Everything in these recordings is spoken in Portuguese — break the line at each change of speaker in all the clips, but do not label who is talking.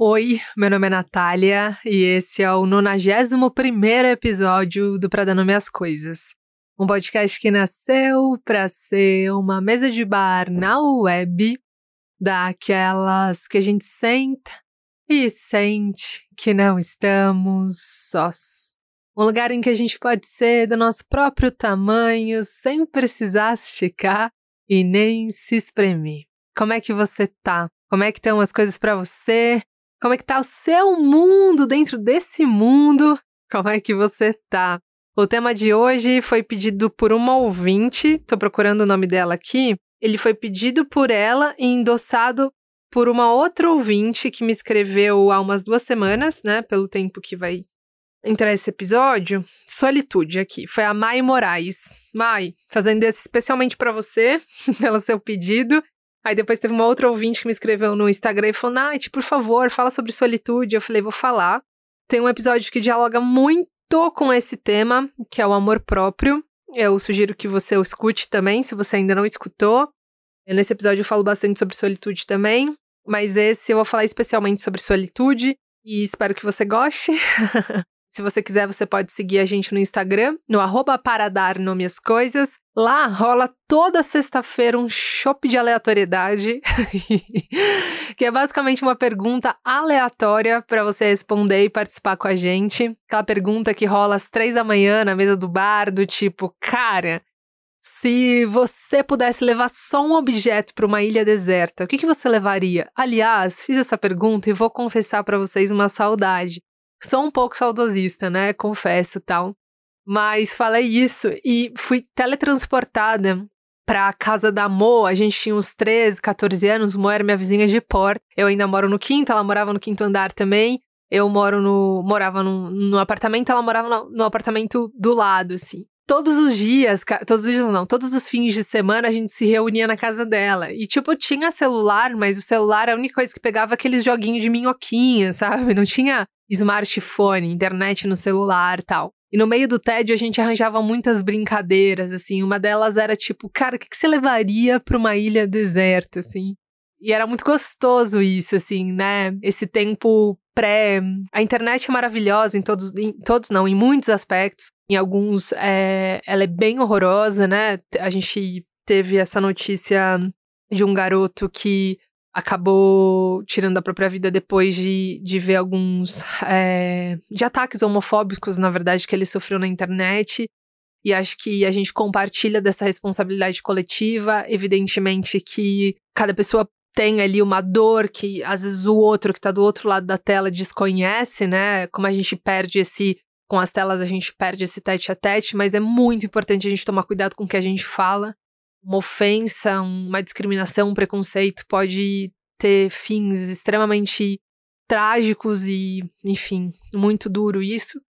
Oi, meu nome é Natália e esse é o 91 episódio do Pra Dar Nome às Coisas. Um podcast que nasceu para ser uma mesa de bar na web, daquelas que a gente senta e sente que não estamos sós. Um lugar em que a gente pode ser do nosso próprio tamanho sem precisar esticar e nem se espremer. Como é que você tá? Como é que estão as coisas para você? Como é que tá o seu mundo dentro desse mundo? Como é que você tá? O tema de hoje foi pedido por uma ouvinte, tô procurando o nome dela aqui. Ele foi pedido por ela e endossado por uma outra ouvinte que me escreveu há umas duas semanas, né? Pelo tempo que vai entrar esse episódio. Solitude aqui. Foi a Mai Moraes. Mai, fazendo esse especialmente para você, pelo seu pedido. Aí depois teve uma outra ouvinte que me escreveu no Instagram e falou: Nath, por favor, fala sobre solitude. Eu falei: vou falar. Tem um episódio que dialoga muito com esse tema, que é o amor próprio. Eu sugiro que você o escute também, se você ainda não escutou. Nesse episódio eu falo bastante sobre solitude também, mas esse eu vou falar especialmente sobre solitude e espero que você goste. Se você quiser, você pode seguir a gente no Instagram, no arroba para dar nome às coisas. Lá rola toda sexta-feira um shopping de aleatoriedade, que é basicamente uma pergunta aleatória para você responder e participar com a gente. Aquela pergunta que rola às três da manhã na mesa do bar, do tipo, cara, se você pudesse levar só um objeto para uma ilha deserta, o que, que você levaria? Aliás, fiz essa pergunta e vou confessar para vocês uma saudade. Sou um pouco saudosista, né? Confesso tal. Mas falei isso e fui teletransportada pra casa da Mo. A gente tinha uns 13, 14 anos. Mo era minha vizinha de porta. Eu ainda moro no quinto, ela morava no quinto andar também. Eu moro no. morava no, no apartamento, ela morava no, no apartamento do lado, assim todos os dias, todos os dias não, todos os fins de semana a gente se reunia na casa dela. E, tipo, tinha celular, mas o celular, a única coisa que pegava aqueles joguinhos de minhoquinha, sabe? Não tinha smartphone, internet no celular tal. E no meio do tédio a gente arranjava muitas brincadeiras, assim. Uma delas era tipo, cara, o que, que você levaria para uma ilha deserta, assim? E era muito gostoso isso, assim, né? Esse tempo pré. A internet é maravilhosa em todos, em todos não, em muitos aspectos. Em alguns, é, ela é bem horrorosa, né? A gente teve essa notícia de um garoto que acabou tirando a própria vida depois de, de ver alguns é, de ataques homofóbicos, na verdade, que ele sofreu na internet. E acho que a gente compartilha dessa responsabilidade coletiva. Evidentemente que cada pessoa tem ali uma dor que às vezes o outro que está do outro lado da tela desconhece, né? Como a gente perde esse com as telas a gente perde esse tete a tete, mas é muito importante a gente tomar cuidado com o que a gente fala uma ofensa, uma discriminação, um preconceito pode ter fins extremamente trágicos e, enfim, muito duro isso.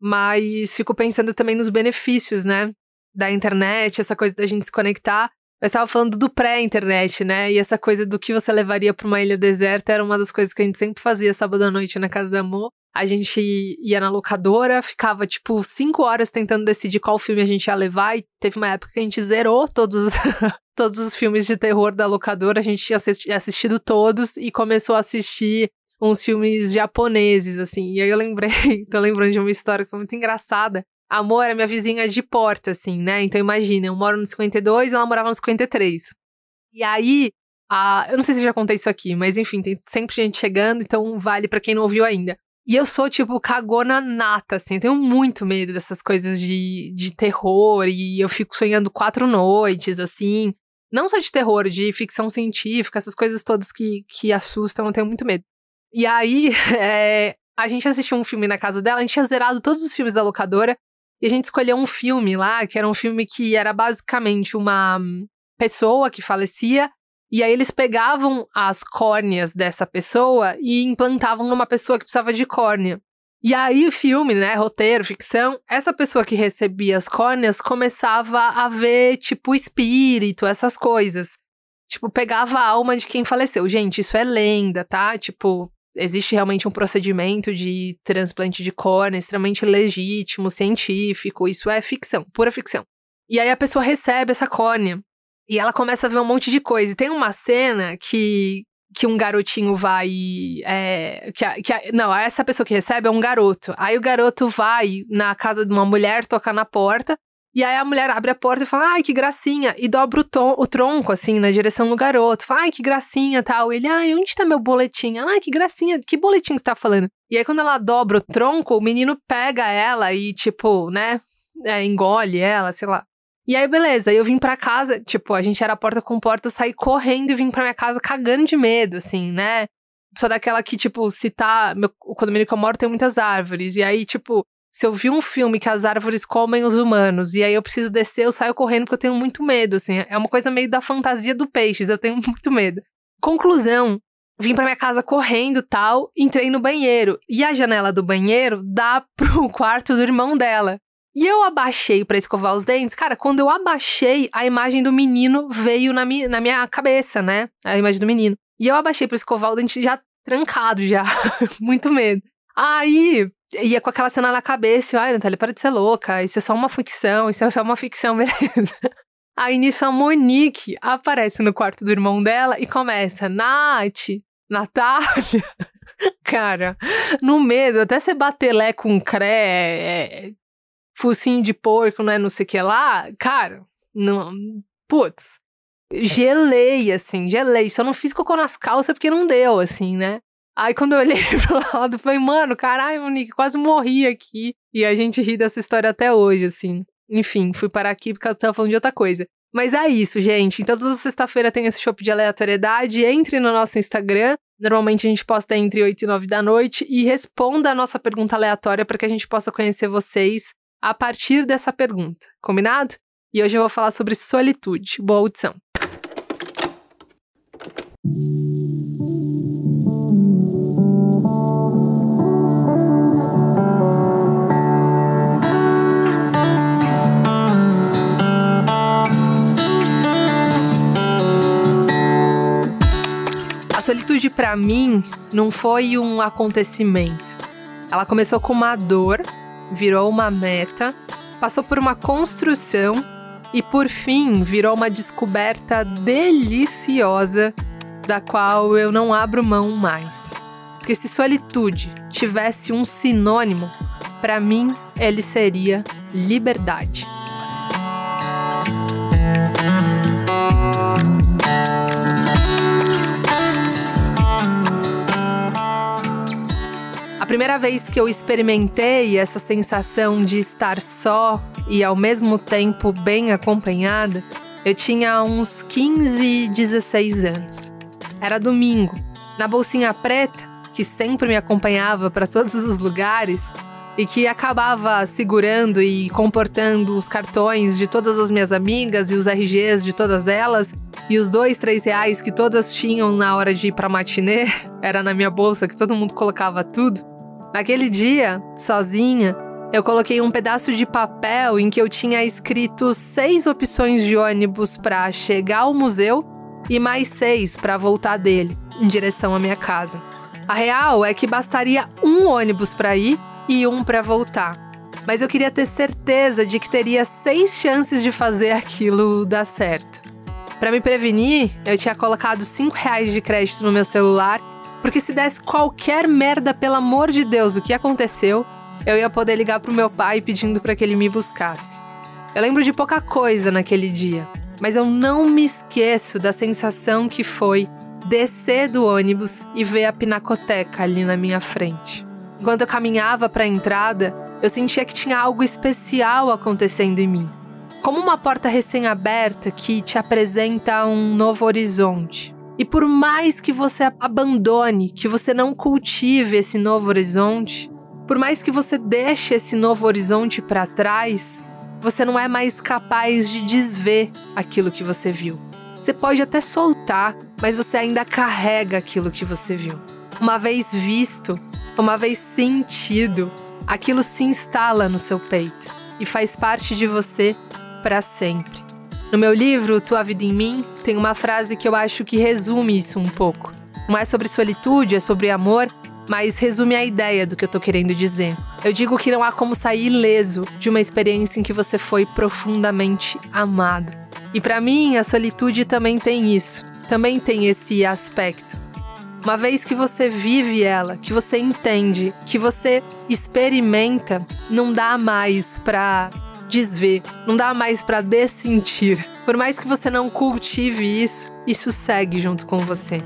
Mas fico pensando também nos benefícios, né? Da internet, essa coisa da gente se conectar. Eu estava falando do pré-internet, né? E essa coisa do que você levaria para uma ilha deserta era uma das coisas que a gente sempre fazia sábado à noite na casa do amor. A gente ia na locadora, ficava tipo cinco horas tentando decidir qual filme a gente ia levar. E teve uma época que a gente zerou todos, todos os filmes de terror da locadora. A gente tinha assistido todos e começou a assistir uns filmes japoneses, assim. E aí eu lembrei, tô lembrando de uma história que foi muito engraçada. A Amor era minha vizinha de porta, assim, né? Então imagina, eu moro no 52 e ela morava no 53. E aí, a, eu não sei se eu já contei isso aqui, mas enfim, tem sempre gente chegando, então vale para quem não ouviu ainda. E eu sou, tipo, cagona nata, assim. Eu tenho muito medo dessas coisas de, de terror. E eu fico sonhando quatro noites, assim. Não só de terror, de ficção científica, essas coisas todas que, que assustam, eu tenho muito medo. E aí, é, a gente assistiu um filme na casa dela, a gente tinha zerado todos os filmes da locadora. E a gente escolheu um filme lá, que era um filme que era basicamente uma pessoa que falecia e aí eles pegavam as córneas dessa pessoa e implantavam numa pessoa que precisava de córnea. E aí filme, né, roteiro, ficção, essa pessoa que recebia as córneas começava a ver, tipo, espírito, essas coisas. Tipo, pegava a alma de quem faleceu. Gente, isso é lenda, tá? Tipo, existe realmente um procedimento de transplante de córnea extremamente legítimo, científico. Isso é ficção, pura ficção. E aí a pessoa recebe essa córnea. E ela começa a ver um monte de coisa. E tem uma cena que, que um garotinho vai. É, que, a, que a, não, essa pessoa que recebe é um garoto. Aí o garoto vai na casa de uma mulher, toca na porta. E aí a mulher abre a porta e fala, ai, que gracinha. E dobra o, tom, o tronco, assim, na direção do garoto. Fala, ai, que gracinha, tal. Ele, ai, onde tá meu boletim? Ai, que gracinha, que boletim você tá falando? E aí quando ela dobra o tronco, o menino pega ela e, tipo, né, é, engole ela, sei lá. E aí, beleza, eu vim pra casa, tipo, a gente era porta com porta, eu saí correndo e vim pra minha casa cagando de medo, assim, né? Sou daquela que, tipo, se tá. Meu, o condomínio que eu moro tem muitas árvores. E aí, tipo, se eu vi um filme que as árvores comem os humanos e aí eu preciso descer, eu saio correndo porque eu tenho muito medo, assim. É uma coisa meio da fantasia do peixes, eu tenho muito medo. Conclusão, vim pra minha casa correndo tal, entrei no banheiro. E a janela do banheiro dá pro quarto do irmão dela. E eu abaixei para escovar os dentes. Cara, quando eu abaixei, a imagem do menino veio na minha, na minha cabeça, né? A imagem do menino. E eu abaixei para escovar o dente já trancado, já. Muito medo. Aí, ia com aquela cena na cabeça. Eu, Ai, Natália, para de ser louca. Isso é só uma ficção. Isso é só uma ficção, beleza. Aí nisso a Monique aparece no quarto do irmão dela e começa: Nath, Natália. Cara, no medo, até você bater lé com cré, é, focinho de porco, né, não sei o que lá, cara, não, putz, gelei, assim, gelei. Só não fiz cocô nas calças porque não deu, assim, né? Aí quando eu olhei pro lado, falei, mano, caralho, Monique, quase morri aqui. E a gente ri dessa história até hoje, assim. Enfim, fui parar aqui porque eu tava falando de outra coisa. Mas é isso, gente. Então, toda sexta-feira tem esse show de aleatoriedade. Entre no nosso Instagram. Normalmente a gente posta entre 8 e 9 da noite. E responda a nossa pergunta aleatória para que a gente possa conhecer vocês a partir dessa pergunta, combinado? E hoje eu vou falar sobre solitude. Boa audição. A solitude para mim não foi um acontecimento. Ela começou com uma dor virou uma meta, passou por uma construção e por fim virou uma descoberta deliciosa da qual eu não abro mão mais. Porque se solitude tivesse um sinônimo, para mim ele seria liberdade. Primeira vez que eu experimentei essa sensação de estar só e ao mesmo tempo bem acompanhada, eu tinha uns 15, 16 anos. Era domingo. Na bolsinha preta, que sempre me acompanhava para todos os lugares e que acabava segurando e comportando os cartões de todas as minhas amigas e os RGs de todas elas e os dois, três reais que todas tinham na hora de ir para matinê, era na minha bolsa que todo mundo colocava tudo. Naquele dia, sozinha, eu coloquei um pedaço de papel em que eu tinha escrito seis opções de ônibus para chegar ao museu e mais seis para voltar dele, em direção à minha casa. A real é que bastaria um ônibus para ir e um para voltar. Mas eu queria ter certeza de que teria seis chances de fazer aquilo dar certo. Para me prevenir, eu tinha colocado cinco reais de crédito no meu celular porque se desse qualquer merda, pelo amor de Deus, o que aconteceu, eu ia poder ligar pro meu pai pedindo para que ele me buscasse. Eu lembro de pouca coisa naquele dia, mas eu não me esqueço da sensação que foi descer do ônibus e ver a pinacoteca ali na minha frente. Enquanto eu caminhava para a entrada, eu sentia que tinha algo especial acontecendo em mim. Como uma porta recém-aberta que te apresenta um novo horizonte. E por mais que você abandone, que você não cultive esse novo horizonte, por mais que você deixe esse novo horizonte para trás, você não é mais capaz de desver aquilo que você viu. Você pode até soltar, mas você ainda carrega aquilo que você viu. Uma vez visto, uma vez sentido, aquilo se instala no seu peito e faz parte de você para sempre. No meu livro, Tua Vida em Mim, tem uma frase que eu acho que resume isso um pouco. Não é sobre solitude, é sobre amor, mas resume a ideia do que eu tô querendo dizer. Eu digo que não há como sair ileso de uma experiência em que você foi profundamente amado. E para mim, a solitude também tem isso, também tem esse aspecto. Uma vez que você vive ela, que você entende, que você experimenta, não dá mais para desver, não dá mais para dessentir. Por mais que você não cultive isso, isso segue junto com você.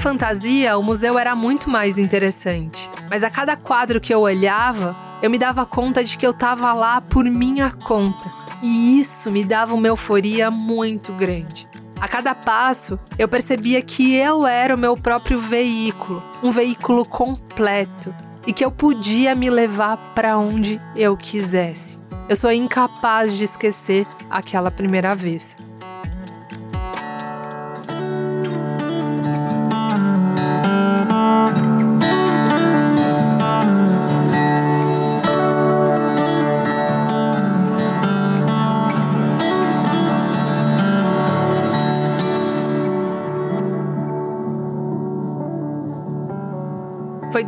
Fantasia, o museu era muito mais interessante, mas a cada quadro que eu olhava, eu me dava conta de que eu estava lá por minha conta. E isso me dava uma euforia muito grande. A cada passo, eu percebia que eu era o meu próprio veículo, um veículo completo, e que eu podia me levar para onde eu quisesse. Eu sou incapaz de esquecer aquela primeira vez.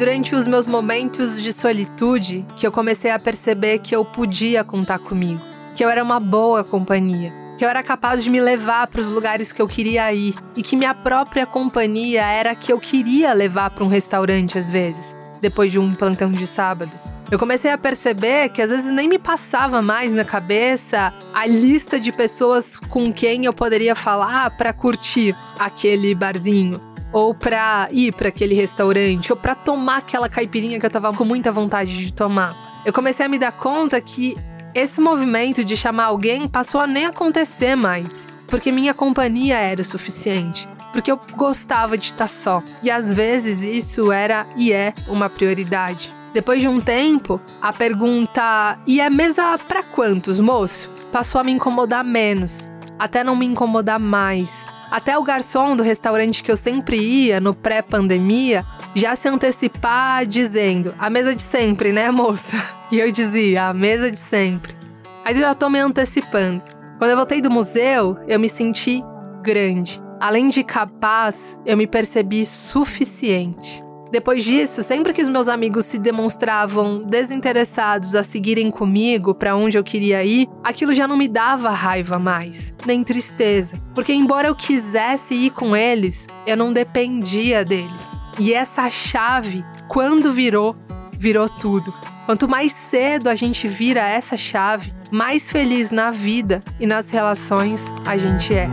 Durante os meus momentos de solitude que eu comecei a perceber que eu podia contar comigo, que eu era uma boa companhia, que eu era capaz de me levar para os lugares que eu queria ir e que minha própria companhia era a que eu queria levar para um restaurante às vezes, depois de um plantão de sábado. Eu comecei a perceber que às vezes nem me passava mais na cabeça a lista de pessoas com quem eu poderia falar para curtir aquele barzinho ou para ir para aquele restaurante, ou para tomar aquela caipirinha que eu tava com muita vontade de tomar. Eu comecei a me dar conta que esse movimento de chamar alguém passou a nem acontecer mais, porque minha companhia era o suficiente. Porque eu gostava de estar só. E às vezes isso era e é uma prioridade. Depois de um tempo, a pergunta: e é mesa para quantos, moço? passou a me incomodar menos, até não me incomodar mais. Até o garçom do restaurante que eu sempre ia no pré-pandemia já se antecipar dizendo: a mesa de sempre, né, moça? E eu dizia: a mesa de sempre. Mas eu já tô me antecipando. Quando eu voltei do museu, eu me senti grande. Além de capaz, eu me percebi suficiente. Depois disso, sempre que os meus amigos se demonstravam desinteressados a seguirem comigo para onde eu queria ir, aquilo já não me dava raiva mais, nem tristeza, porque embora eu quisesse ir com eles, eu não dependia deles. E essa chave, quando virou, virou tudo. Quanto mais cedo a gente vira essa chave, mais feliz na vida e nas relações a gente é.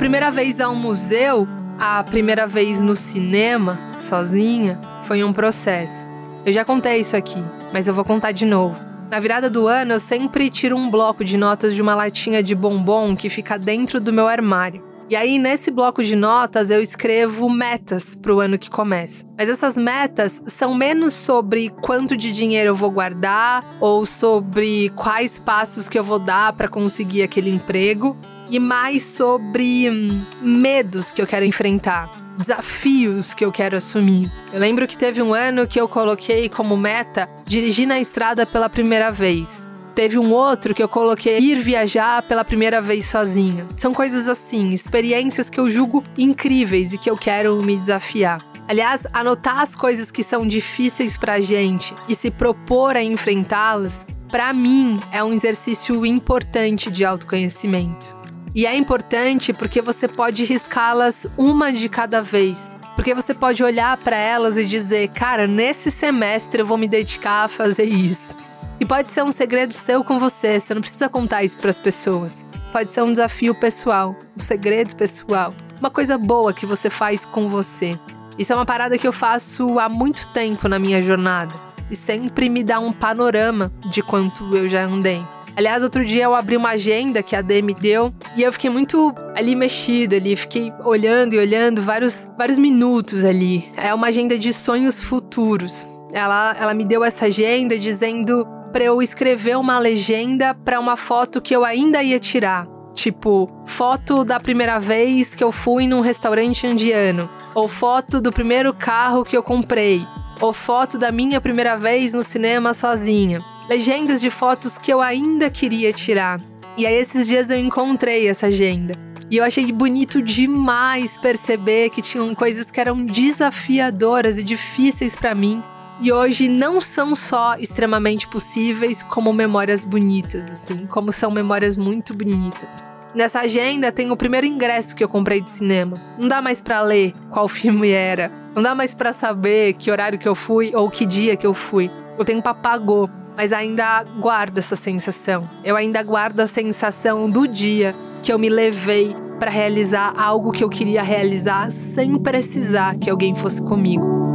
Primeira vez ao museu, a primeira vez no cinema, sozinha, foi um processo. Eu já contei isso aqui, mas eu vou contar de novo. Na virada do ano, eu sempre tiro um bloco de notas de uma latinha de bombom que fica dentro do meu armário. E aí, nesse bloco de notas, eu escrevo metas para o ano que começa. Mas essas metas são menos sobre quanto de dinheiro eu vou guardar ou sobre quais passos que eu vou dar para conseguir aquele emprego, e mais sobre hum, medos que eu quero enfrentar desafios que eu quero assumir. Eu lembro que teve um ano que eu coloquei como meta dirigir na estrada pela primeira vez. Teve um outro que eu coloquei ir viajar pela primeira vez sozinha. São coisas assim, experiências que eu julgo incríveis e que eu quero me desafiar. Aliás, anotar as coisas que são difíceis pra gente e se propor a enfrentá-las, para mim é um exercício importante de autoconhecimento. E é importante porque você pode riscá-las uma de cada vez. Porque você pode olhar para elas e dizer, cara, nesse semestre eu vou me dedicar a fazer isso. E pode ser um segredo seu com você, você não precisa contar isso para as pessoas. Pode ser um desafio pessoal, um segredo pessoal, uma coisa boa que você faz com você. Isso é uma parada que eu faço há muito tempo na minha jornada e sempre me dá um panorama de quanto eu já andei. Aliás, outro dia eu abri uma agenda que a D me deu e eu fiquei muito ali mexida ali, fiquei olhando e olhando vários, vários minutos ali. É uma agenda de sonhos futuros. Ela, ela me deu essa agenda dizendo para eu escrever uma legenda para uma foto que eu ainda ia tirar. Tipo, foto da primeira vez que eu fui num restaurante indiano, ou foto do primeiro carro que eu comprei, ou foto da minha primeira vez no cinema sozinha. Legendas de fotos que eu ainda queria tirar. E aí esses dias eu encontrei essa agenda. E eu achei bonito demais perceber que tinham coisas que eram desafiadoras e difíceis para mim e hoje não são só extremamente possíveis, como memórias bonitas, assim, como são memórias muito bonitas. Nessa agenda tem o primeiro ingresso que eu comprei de cinema. Não dá mais para ler qual filme era. Não dá mais para saber que horário que eu fui ou que dia que eu fui. Eu tenho papagô, mas ainda guardo essa sensação. Eu ainda guardo a sensação do dia que eu me levei para realizar algo que eu queria realizar sem precisar que alguém fosse comigo.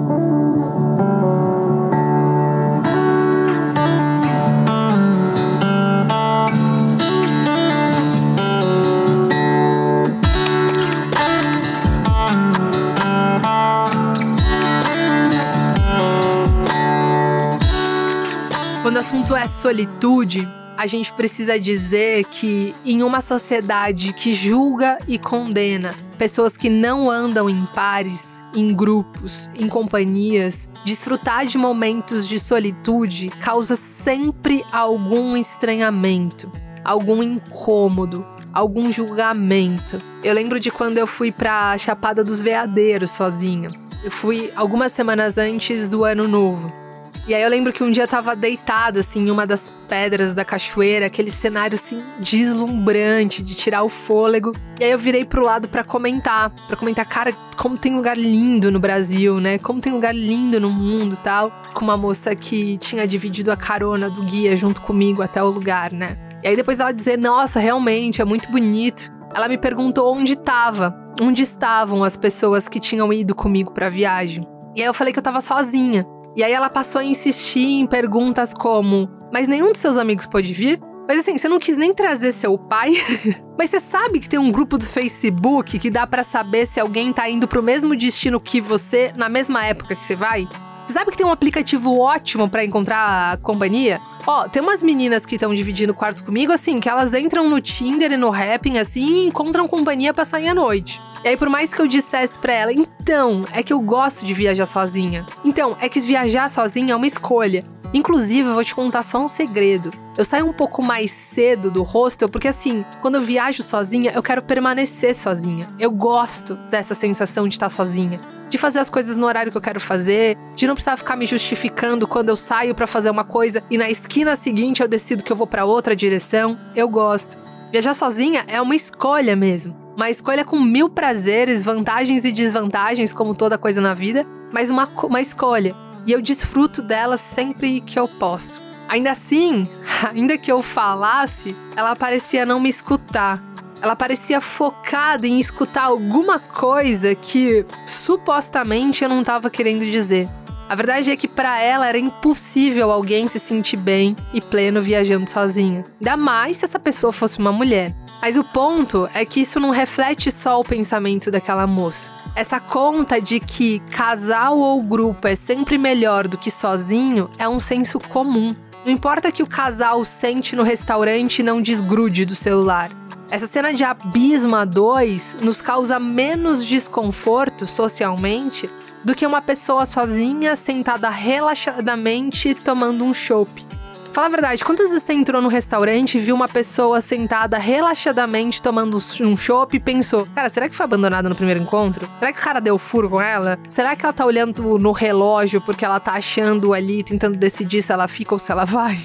Quando o assunto é solitude, a gente precisa dizer que em uma sociedade que julga e condena pessoas que não andam em pares, em grupos, em companhias, desfrutar de momentos de solitude causa sempre algum estranhamento, algum incômodo, algum julgamento. Eu lembro de quando eu fui para Chapada dos Veadeiros sozinha. Eu fui algumas semanas antes do ano novo. E aí eu lembro que um dia eu tava deitada, assim, em uma das pedras da cachoeira, aquele cenário, assim, deslumbrante, de tirar o fôlego. E aí eu virei pro lado para comentar, para comentar, cara, como tem lugar lindo no Brasil, né? Como tem lugar lindo no mundo tal. Com uma moça que tinha dividido a carona do guia junto comigo até o lugar, né? E aí depois ela dizer, nossa, realmente, é muito bonito. Ela me perguntou onde tava, onde estavam as pessoas que tinham ido comigo pra viagem. E aí eu falei que eu tava sozinha. E aí ela passou a insistir em perguntas como: Mas nenhum dos seus amigos pode vir? Mas assim, você não quis nem trazer seu pai? Mas você sabe que tem um grupo do Facebook que dá para saber se alguém tá indo pro mesmo destino que você na mesma época que você vai? Você sabe que tem um aplicativo ótimo para encontrar a companhia? Ó, tem umas meninas que estão dividindo quarto comigo, assim, que elas entram no Tinder e no Rapping, assim, e encontram companhia pra sair à noite. E aí, por mais que eu dissesse pra ela, então, é que eu gosto de viajar sozinha. Então, é que viajar sozinha é uma escolha. Inclusive, eu vou te contar só um segredo. Eu saio um pouco mais cedo do hostel porque, assim, quando eu viajo sozinha, eu quero permanecer sozinha. Eu gosto dessa sensação de estar sozinha. De fazer as coisas no horário que eu quero fazer, de não precisar ficar me justificando quando eu saio para fazer uma coisa e na esquina seguinte eu decido que eu vou para outra direção. Eu gosto. Viajar sozinha é uma escolha mesmo. Uma escolha com mil prazeres, vantagens e desvantagens, como toda coisa na vida, mas uma, uma escolha. E eu desfruto dela sempre que eu posso. Ainda assim, ainda que eu falasse, ela parecia não me escutar. Ela parecia focada em escutar alguma coisa que supostamente eu não estava querendo dizer. A verdade é que para ela era impossível alguém se sentir bem e pleno viajando sozinha. Ainda mais se essa pessoa fosse uma mulher. Mas o ponto é que isso não reflete só o pensamento daquela moça. Essa conta de que casal ou grupo é sempre melhor do que sozinho é um senso comum. Não importa que o casal sente no restaurante e não desgrude do celular. Essa cena de abismo a dois nos causa menos desconforto socialmente do que uma pessoa sozinha sentada relaxadamente tomando um chopp. Fala a verdade, quantas vezes você entrou no restaurante e viu uma pessoa sentada relaxadamente tomando um chopp e pensou: Cara, será que foi abandonada no primeiro encontro? Será que o cara deu furo com ela? Será que ela tá olhando no relógio porque ela tá achando ali, tentando decidir se ela fica ou se ela vai?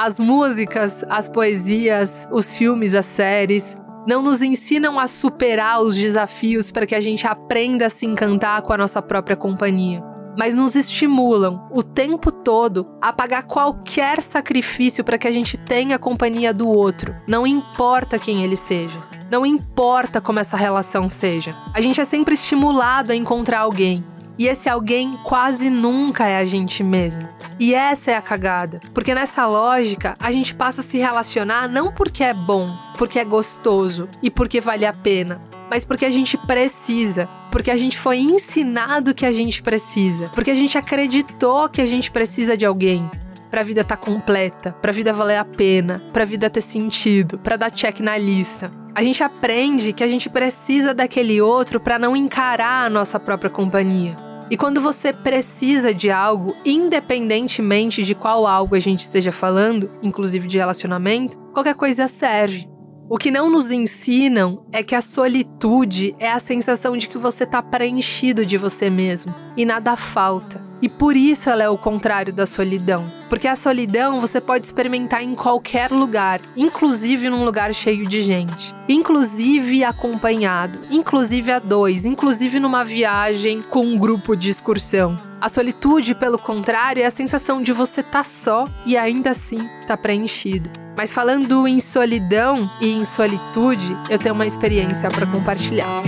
As músicas, as poesias, os filmes, as séries não nos ensinam a superar os desafios para que a gente aprenda a se encantar com a nossa própria companhia mas nos estimulam o tempo todo a pagar qualquer sacrifício para que a gente tenha a companhia do outro, não importa quem ele seja. Não importa como essa relação seja. A gente é sempre estimulado a encontrar alguém. E esse alguém quase nunca é a gente mesmo. E essa é a cagada. Porque nessa lógica, a gente passa a se relacionar não porque é bom, porque é gostoso e porque vale a pena, mas porque a gente precisa, porque a gente foi ensinado que a gente precisa, porque a gente acreditou que a gente precisa de alguém para a vida estar tá completa, para a vida valer a pena, para a vida ter sentido, para dar check na lista. A gente aprende que a gente precisa daquele outro para não encarar a nossa própria companhia. E quando você precisa de algo, independentemente de qual algo a gente esteja falando, inclusive de relacionamento, qualquer coisa serve. O que não nos ensinam é que a solitude é a sensação de que você está preenchido de você mesmo e nada falta. E por isso ela é o contrário da solidão. Porque a solidão você pode experimentar em qualquer lugar, inclusive num lugar cheio de gente, inclusive acompanhado, inclusive a dois, inclusive numa viagem com um grupo de excursão. A solitude, pelo contrário, é a sensação de você estar tá só e ainda assim tá preenchido. Mas falando em solidão e em solitude, eu tenho uma experiência para compartilhar.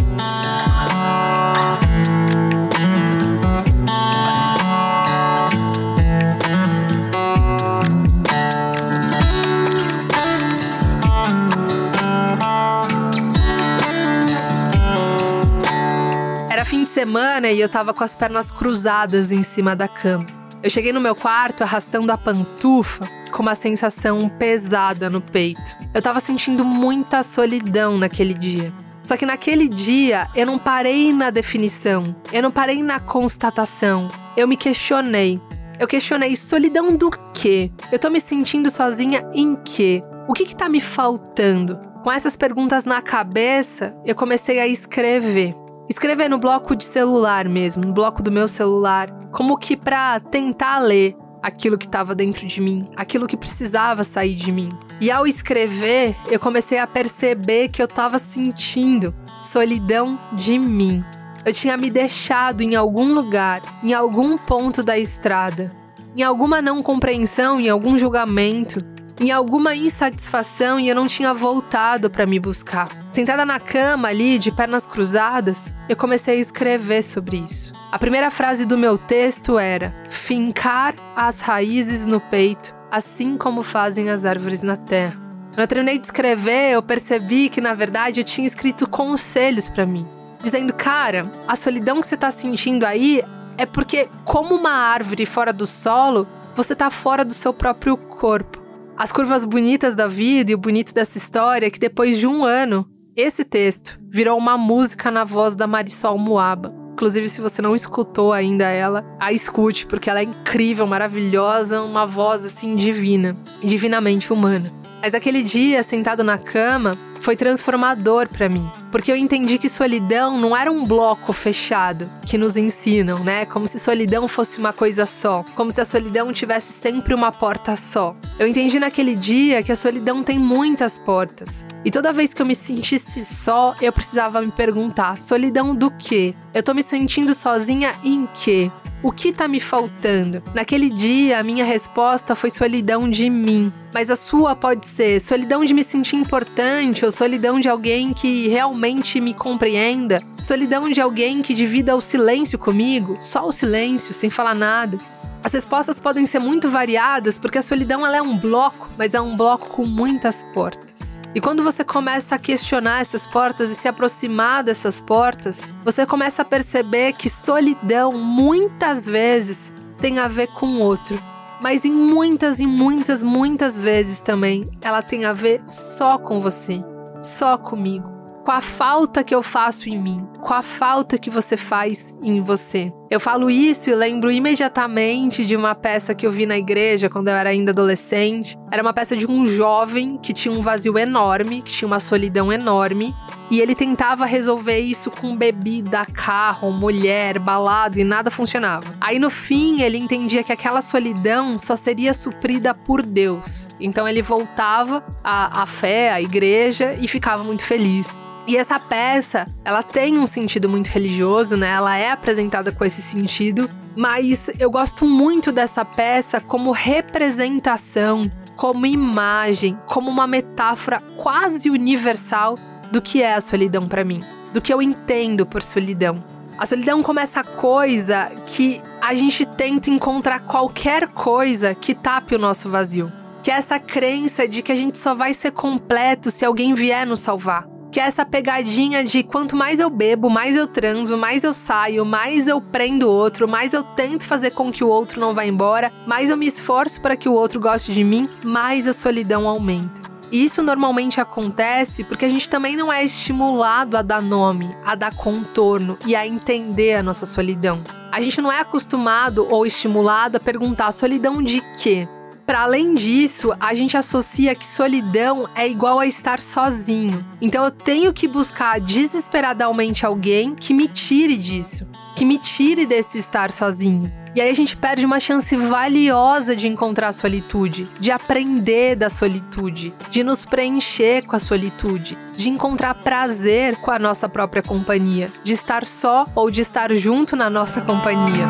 Semana e eu tava com as pernas cruzadas em cima da cama. Eu cheguei no meu quarto arrastando a pantufa com uma sensação pesada no peito. Eu tava sentindo muita solidão naquele dia. Só que naquele dia eu não parei na definição, eu não parei na constatação, eu me questionei. Eu questionei solidão do quê? Eu tô me sentindo sozinha em quê? O que que tá me faltando? Com essas perguntas na cabeça, eu comecei a escrever. Escrever no bloco de celular mesmo, no bloco do meu celular, como que para tentar ler aquilo que estava dentro de mim, aquilo que precisava sair de mim. E ao escrever, eu comecei a perceber que eu estava sentindo solidão de mim. Eu tinha me deixado em algum lugar, em algum ponto da estrada, em alguma não compreensão, em algum julgamento, em alguma insatisfação e eu não tinha voltado para me buscar. Sentada na cama ali, de pernas cruzadas, eu comecei a escrever sobre isso. A primeira frase do meu texto era: fincar as raízes no peito, assim como fazem as árvores na terra. Quando eu terminei de escrever, eu percebi que na verdade eu tinha escrito conselhos para mim, dizendo: cara, a solidão que você está sentindo aí é porque, como uma árvore fora do solo, você está fora do seu próprio corpo as curvas bonitas da vida e o bonito dessa história é que depois de um ano, esse texto virou uma música na voz da Marisol Muaba. Inclusive, se você não escutou ainda ela, a escute, porque ela é incrível, maravilhosa, uma voz assim divina, divinamente humana. Mas aquele dia, sentado na cama, foi transformador para mim, porque eu entendi que solidão não era um bloco fechado que nos ensinam, né? Como se solidão fosse uma coisa só, como se a solidão tivesse sempre uma porta só. Eu entendi naquele dia que a solidão tem muitas portas. E toda vez que eu me sentisse só, eu precisava me perguntar: solidão do quê? Eu tô me sentindo sozinha em quê? O que tá me faltando? Naquele dia, a minha resposta foi solidão de mim. Mas a sua pode ser solidão de me sentir importante, ou solidão de alguém que realmente me compreenda, solidão de alguém que divida o silêncio comigo, só o silêncio, sem falar nada. As respostas podem ser muito variadas porque a solidão ela é um bloco, mas é um bloco com muitas portas. E quando você começa a questionar essas portas e se aproximar dessas portas, você começa a perceber que solidão muitas vezes tem a ver com o outro. Mas em muitas e muitas, muitas vezes também ela tem a ver só com você, só comigo com a falta que eu faço em mim, com a falta que você faz em você. Eu falo isso e lembro imediatamente de uma peça que eu vi na igreja quando eu era ainda adolescente. Era uma peça de um jovem que tinha um vazio enorme, que tinha uma solidão enorme, e ele tentava resolver isso com bebida, carro, mulher, balada e nada funcionava. Aí no fim ele entendia que aquela solidão só seria suprida por Deus. Então ele voltava à, à fé, à igreja e ficava muito feliz. E essa peça, ela tem um sentido muito religioso, né? Ela é apresentada com esse sentido, mas eu gosto muito dessa peça como representação, como imagem, como uma metáfora quase universal do que é a solidão para mim, do que eu entendo por solidão. A solidão como essa coisa que a gente tenta encontrar qualquer coisa que tape o nosso vazio. Que é essa crença de que a gente só vai ser completo se alguém vier nos salvar que é essa pegadinha de quanto mais eu bebo, mais eu transo, mais eu saio, mais eu prendo o outro, mais eu tento fazer com que o outro não vá embora, mais eu me esforço para que o outro goste de mim, mais a solidão aumenta. E isso normalmente acontece porque a gente também não é estimulado a dar nome, a dar contorno e a entender a nossa solidão. A gente não é acostumado ou estimulado a perguntar solidão de quê? Para além disso, a gente associa que solidão é igual a estar sozinho. Então eu tenho que buscar desesperadamente alguém que me tire disso, que me tire desse estar sozinho. E aí a gente perde uma chance valiosa de encontrar a solitude, de aprender da solitude, de nos preencher com a solitude, de encontrar prazer com a nossa própria companhia, de estar só ou de estar junto na nossa companhia.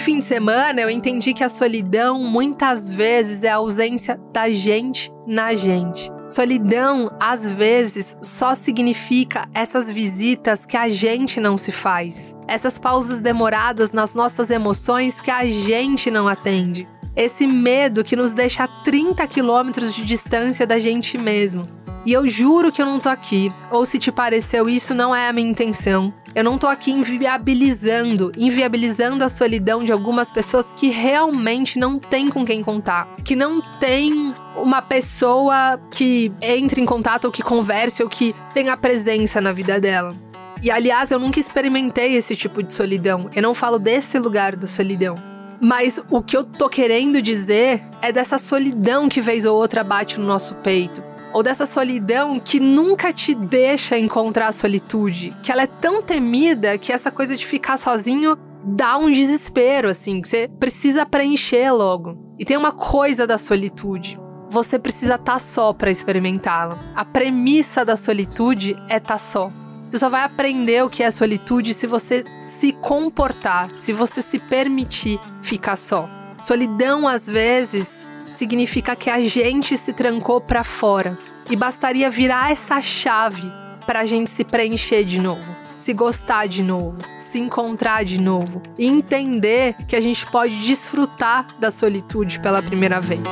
Naquele fim de semana, eu entendi que a solidão muitas vezes é a ausência da gente na gente. Solidão, às vezes, só significa essas visitas que a gente não se faz, essas pausas demoradas nas nossas emoções que a gente não atende. Esse medo que nos deixa a 30 quilômetros de distância da gente mesmo. E eu juro que eu não tô aqui, ou se te pareceu isso, não é a minha intenção. Eu não tô aqui inviabilizando, inviabilizando a solidão de algumas pessoas que realmente não têm com quem contar, que não tem uma pessoa que entre em contato ou que converse ou que tenha presença na vida dela. E aliás, eu nunca experimentei esse tipo de solidão. Eu não falo desse lugar da solidão. Mas o que eu tô querendo dizer é dessa solidão que vez ou outra bate no nosso peito ou dessa solidão que nunca te deixa encontrar a solitude, que ela é tão temida que essa coisa de ficar sozinho dá um desespero, assim, que você precisa preencher logo. E tem uma coisa da solitude. Você precisa estar tá só para experimentá-la. A premissa da solitude é estar tá só. Você só vai aprender o que é solitude se você se comportar, se você se permitir ficar só. Solidão, às vezes, significa que a gente se trancou para fora e bastaria virar essa chave para a gente se preencher de novo, se gostar de novo, se encontrar de novo e entender que a gente pode desfrutar da solitude pela primeira vez.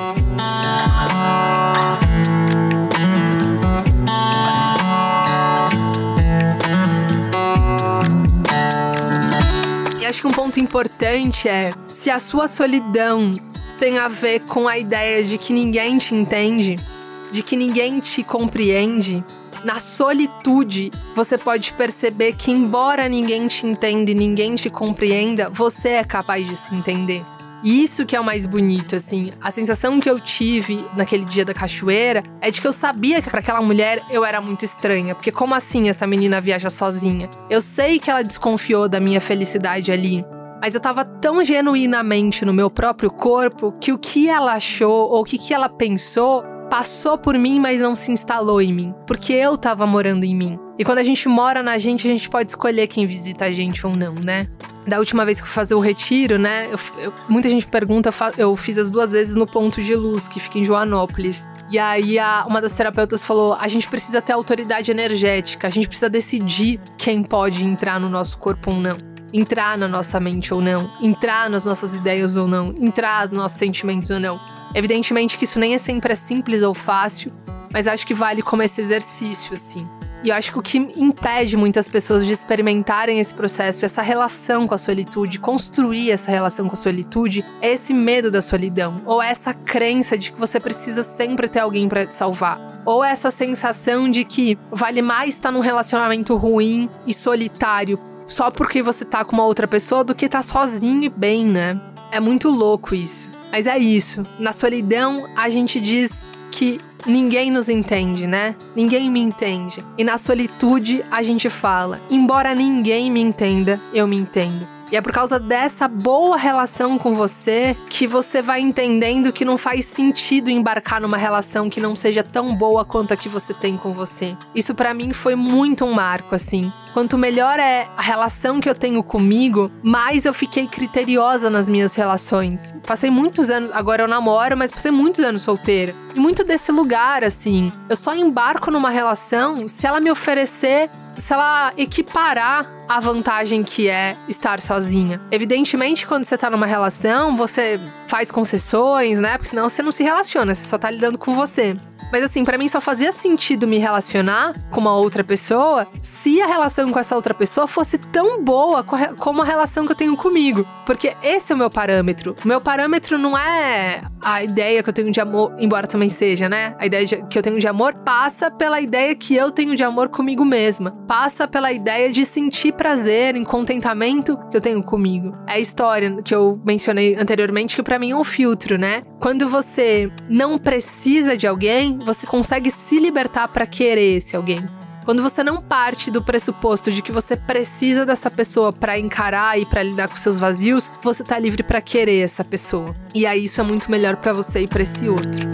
E acho que um ponto importante é se a sua solidão tem a ver com a ideia de que ninguém te entende, de que ninguém te compreende. Na solitude, você pode perceber que, embora ninguém te entenda e ninguém te compreenda, você é capaz de se entender. E isso que é o mais bonito, assim. A sensação que eu tive naquele dia da cachoeira é de que eu sabia que para aquela mulher eu era muito estranha. Porque como assim essa menina viaja sozinha? Eu sei que ela desconfiou da minha felicidade ali. Mas eu tava tão genuinamente no meu próprio corpo que o que ela achou ou o que, que ela pensou passou por mim, mas não se instalou em mim, porque eu tava morando em mim. E quando a gente mora na gente, a gente pode escolher quem visita a gente ou não, né? Da última vez que eu fui fazer o retiro, né? Eu, eu, muita gente pergunta, eu fiz as duas vezes no Ponto de Luz, que fica em Joanópolis. E aí a, uma das terapeutas falou: a gente precisa ter autoridade energética, a gente precisa decidir quem pode entrar no nosso corpo ou não entrar na nossa mente ou não, entrar nas nossas ideias ou não, entrar nos nossos sentimentos ou não. Evidentemente que isso nem é sempre simples ou fácil, mas acho que vale como esse exercício, assim. E eu acho que o que impede muitas pessoas de experimentarem esse processo, essa relação com a solitude, construir essa relação com a solitude, é esse medo da solidão, ou essa crença de que você precisa sempre ter alguém para te salvar, ou essa sensação de que vale mais estar num relacionamento ruim e solitário só porque você tá com uma outra pessoa do que tá sozinho e bem, né? É muito louco isso. Mas é isso. Na solidão, a gente diz que ninguém nos entende, né? Ninguém me entende. E na solitude, a gente fala: embora ninguém me entenda, eu me entendo. E é por causa dessa boa relação com você que você vai entendendo que não faz sentido embarcar numa relação que não seja tão boa quanto a que você tem com você. Isso para mim foi muito um marco assim. Quanto melhor é a relação que eu tenho comigo, mais eu fiquei criteriosa nas minhas relações. Passei muitos anos, agora eu namoro, mas passei muitos anos solteira. E muito desse lugar, assim, eu só embarco numa relação se ela me oferecer se ela equiparar a vantagem que é estar sozinha. Evidentemente, quando você tá numa relação, você faz concessões, né? Porque senão você não se relaciona, você só tá lidando com você. Mas assim, para mim só fazia sentido me relacionar com uma outra pessoa se a relação com essa outra pessoa fosse tão boa como a relação que eu tenho comigo. Porque esse é o meu parâmetro. O meu parâmetro não é a ideia que eu tenho de amor, embora também seja, né? A ideia de, que eu tenho de amor passa pela ideia que eu tenho de amor comigo mesma. Passa pela ideia de sentir prazer, em contentamento que eu tenho comigo. É a história que eu mencionei anteriormente, que para mim é um filtro, né? Quando você não precisa de alguém, você consegue se libertar para querer esse alguém. Quando você não parte do pressuposto de que você precisa dessa pessoa para encarar e para lidar com seus vazios, você tá livre para querer essa pessoa. E aí isso é muito melhor para você e para esse outro.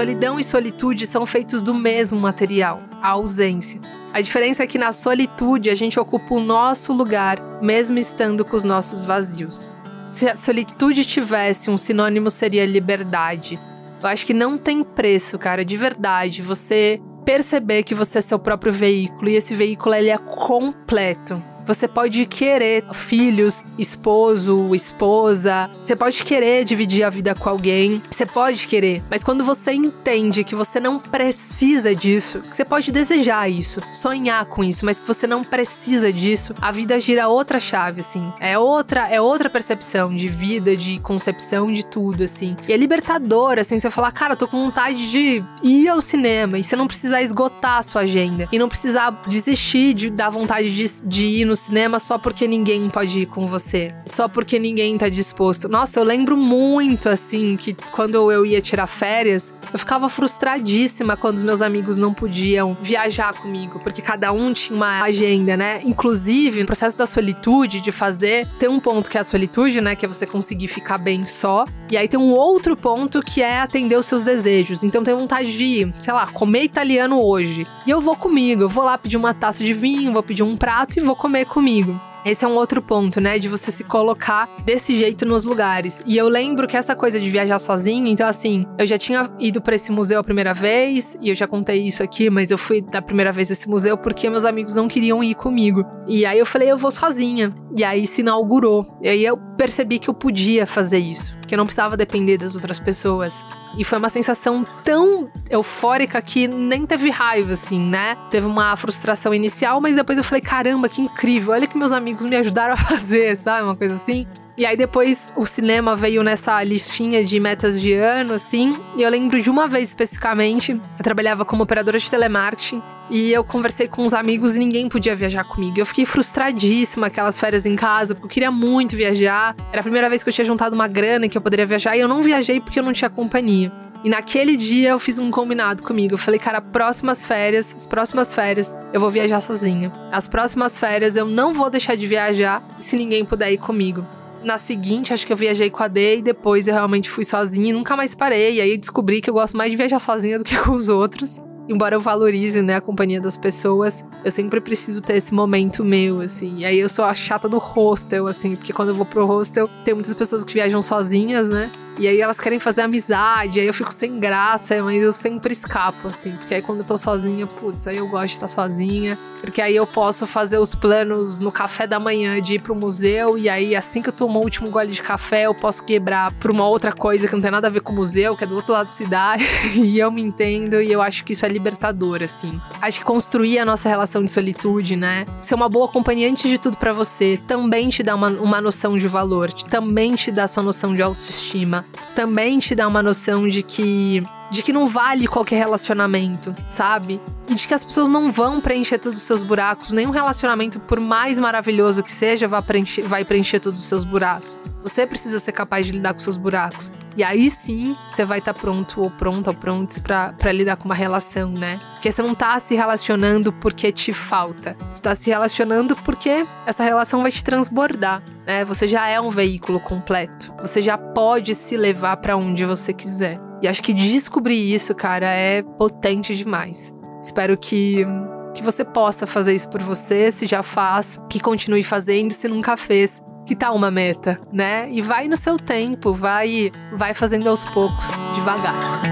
Solidão e solitude são feitos do mesmo material, a ausência. A diferença é que na solitude a gente ocupa o nosso lugar, mesmo estando com os nossos vazios. Se a solitude tivesse um sinônimo, seria liberdade. Eu acho que não tem preço, cara, de verdade. Você perceber que você é seu próprio veículo e esse veículo ele é completo. Você pode querer filhos, esposo, esposa. Você pode querer dividir a vida com alguém. Você pode querer. Mas quando você entende que você não precisa disso, você pode desejar isso, sonhar com isso, mas que você não precisa disso, a vida gira outra chave, assim. É outra, é outra percepção de vida, de concepção de tudo, assim. E é libertador, assim, você falar, cara, tô com vontade de ir ao cinema e você não precisar esgotar a sua agenda e não precisar desistir de, da vontade de, de ir no cinema só porque ninguém pode ir com você. Só porque ninguém tá disposto. Nossa, eu lembro muito, assim, que quando eu ia tirar férias, eu ficava frustradíssima quando os meus amigos não podiam viajar comigo, porque cada um tinha uma agenda, né? Inclusive, no processo da solitude, de fazer, tem um ponto que é a solitude, né? Que é você conseguir ficar bem só. E aí tem um outro ponto que é atender os seus desejos. Então, tem vontade de, sei lá, comer italiano hoje. E eu vou comigo, eu vou lá pedir uma taça de vinho, vou pedir um prato e vou comer comigo. Esse é um outro ponto, né? De você se colocar desse jeito nos lugares. E eu lembro que essa coisa de viajar sozinho, então assim, eu já tinha ido para esse museu a primeira vez, e eu já contei isso aqui, mas eu fui da primeira vez nesse museu porque meus amigos não queriam ir comigo. E aí eu falei, eu vou sozinha. E aí se inaugurou. E aí eu percebi que eu podia fazer isso, que eu não precisava depender das outras pessoas. E foi uma sensação tão eufórica que nem teve raiva, assim, né? Teve uma frustração inicial, mas depois eu falei, caramba, que incrível, olha que meus amigos me ajudaram a fazer, sabe? Uma coisa assim. E aí depois o cinema veio nessa listinha de metas de ano, assim. E eu lembro de uma vez especificamente, eu trabalhava como operadora de telemarketing e eu conversei com uns amigos e ninguém podia viajar comigo. Eu fiquei frustradíssima aquelas férias em casa, porque eu queria muito viajar. Era a primeira vez que eu tinha juntado uma grana que eu poderia viajar e eu não viajei porque eu não tinha companhia. E naquele dia eu fiz um combinado comigo. Eu falei, cara, próximas férias, as próximas férias, eu vou viajar sozinha. As próximas férias eu não vou deixar de viajar se ninguém puder ir comigo na seguinte, acho que eu viajei com a D e depois eu realmente fui sozinha e nunca mais parei. E aí descobri que eu gosto mais de viajar sozinha do que com os outros. Embora eu valorize, né, a companhia das pessoas, eu sempre preciso ter esse momento meu, assim. E aí eu sou a chata do hostel, assim, porque quando eu vou pro hostel, tem muitas pessoas que viajam sozinhas, né? E aí elas querem fazer amizade, aí eu fico sem graça, mas eu sempre escapo, assim. Porque aí quando eu tô sozinha, putz, aí eu gosto de estar sozinha. Porque aí eu posso fazer os planos no café da manhã de ir pro museu, e aí assim que eu tomo o último gole de café, eu posso quebrar pra uma outra coisa que não tem nada a ver com o museu, que é do outro lado da cidade. e eu me entendo, e eu acho que isso é libertador, assim. Acho que construir a nossa relação de solitude, né? Ser uma boa companhia antes de tudo para você, também te dá uma, uma noção de valor, também te dá sua noção de autoestima também te dá uma noção de que de que não vale qualquer relacionamento, sabe? E de que as pessoas não vão preencher todos os seus buracos. Nenhum relacionamento, por mais maravilhoso que seja, vai preencher, vai preencher todos os seus buracos. Você precisa ser capaz de lidar com seus buracos. E aí sim, você vai estar tá pronto ou pronta ou prontos para lidar com uma relação, né? Porque você não tá se relacionando porque te falta. Você tá se relacionando porque essa relação vai te transbordar, né? Você já é um veículo completo. Você já pode se levar para onde você quiser. E acho que descobrir isso, cara, é potente demais. Espero que que você possa fazer isso por você, se já faz, que continue fazendo, se nunca fez, que tá uma meta, né? E vai no seu tempo, vai, vai fazendo aos poucos, devagar.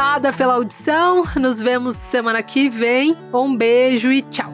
obrigada pela audição. Nos vemos semana que vem. Um beijo e tchau.